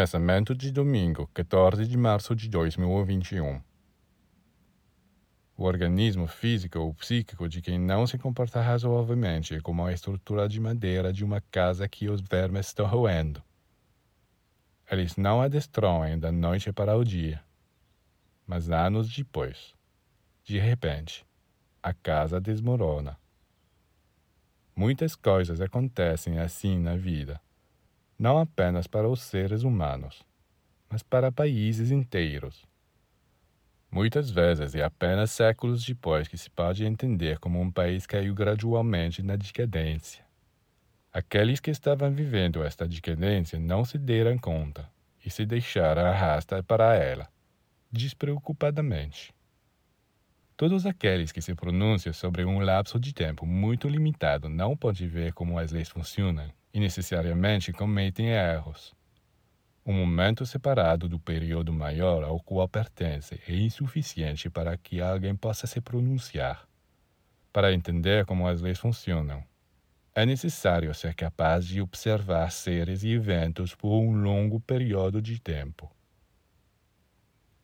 Pensamento de domingo, 14 de março de 2021. O organismo físico ou psíquico de quem não se comporta razoavelmente é como a estrutura de madeira de uma casa que os vermes estão roendo. Eles não a destroem da noite para o dia, mas anos depois, de repente, a casa desmorona. Muitas coisas acontecem assim na vida não apenas para os seres humanos, mas para países inteiros. Muitas vezes é apenas séculos depois que se pode entender como um país caiu gradualmente na decadência. Aqueles que estavam vivendo esta decadência não se deram conta e se deixaram arrastar para ela, despreocupadamente. Todos aqueles que se pronunciam sobre um lapso de tempo muito limitado não podem ver como as leis funcionam e necessariamente cometem erros. Um momento separado do período maior ao qual pertence é insuficiente para que alguém possa se pronunciar. Para entender como as leis funcionam, é necessário ser capaz de observar seres e eventos por um longo período de tempo.